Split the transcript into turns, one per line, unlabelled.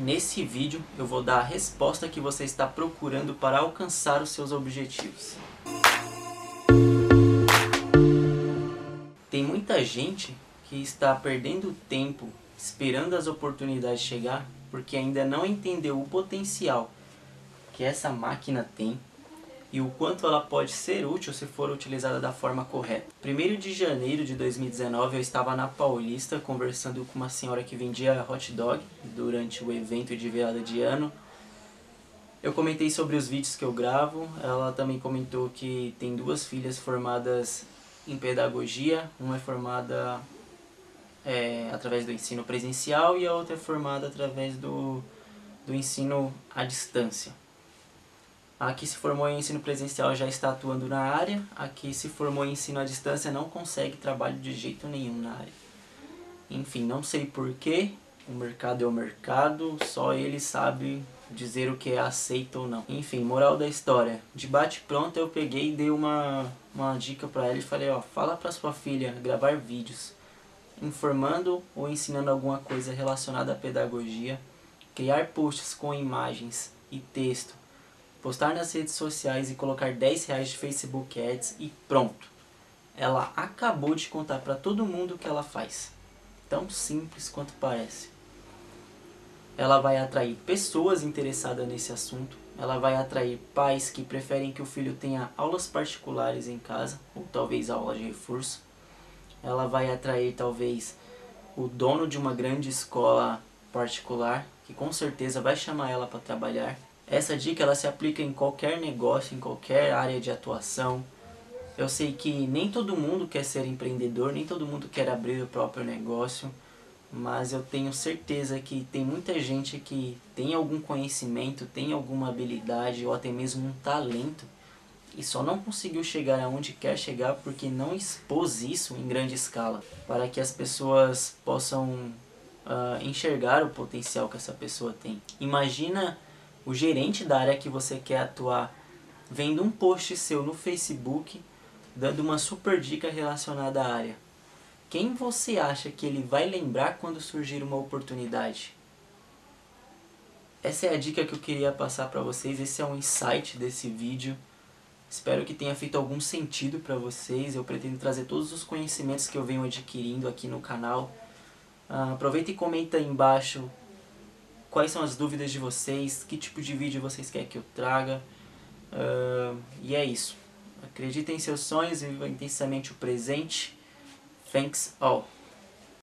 Nesse vídeo eu vou dar a resposta que você está procurando para alcançar os seus objetivos. Tem muita gente que está perdendo tempo esperando as oportunidades chegar porque ainda não entendeu o potencial que essa máquina tem e o quanto ela pode ser útil se for utilizada da forma correta. 1 de janeiro de 2019 eu estava na Paulista conversando com uma senhora que vendia hot dog durante o evento de virada de ano. Eu comentei sobre os vídeos que eu gravo, ela também comentou que tem duas filhas formadas em pedagogia, uma é formada é, através do ensino presencial e a outra é formada através do, do ensino à distância. A que se formou em ensino presencial já está atuando na área, a que se formou em ensino à distância não consegue trabalho de jeito nenhum na área. Enfim, não sei porquê, o mercado é o mercado, só ele sabe dizer o que é aceito ou não. Enfim, moral da história. De bate pronto eu peguei e dei uma, uma dica para ela e falei, ó, fala para sua filha gravar vídeos informando ou ensinando alguma coisa relacionada à pedagogia, criar posts com imagens e texto postar nas redes sociais e colocar 10 reais de Facebook Ads e pronto. Ela acabou de contar para todo mundo o que ela faz. Tão simples quanto parece. Ela vai atrair pessoas interessadas nesse assunto. Ela vai atrair pais que preferem que o filho tenha aulas particulares em casa, ou talvez aula de reforço. Ela vai atrair talvez o dono de uma grande escola particular, que com certeza vai chamar ela para trabalhar essa dica ela se aplica em qualquer negócio, em qualquer área de atuação. Eu sei que nem todo mundo quer ser empreendedor, nem todo mundo quer abrir o próprio negócio, mas eu tenho certeza que tem muita gente que tem algum conhecimento, tem alguma habilidade ou até mesmo um talento e só não conseguiu chegar aonde quer chegar porque não expôs isso em grande escala, para que as pessoas possam uh, enxergar o potencial que essa pessoa tem. Imagina o gerente da área que você quer atuar vendo um post seu no Facebook dando uma super dica relacionada à área. Quem você acha que ele vai lembrar quando surgir uma oportunidade? Essa é a dica que eu queria passar para vocês, esse é um insight desse vídeo. Espero que tenha feito algum sentido para vocês. Eu pretendo trazer todos os conhecimentos que eu venho adquirindo aqui no canal. Uh, aproveita e comenta aí embaixo quais são as dúvidas de vocês, que tipo de vídeo vocês querem que eu traga. Uh, e é isso. Acredite em seus sonhos e viva intensamente o presente. Thanks all.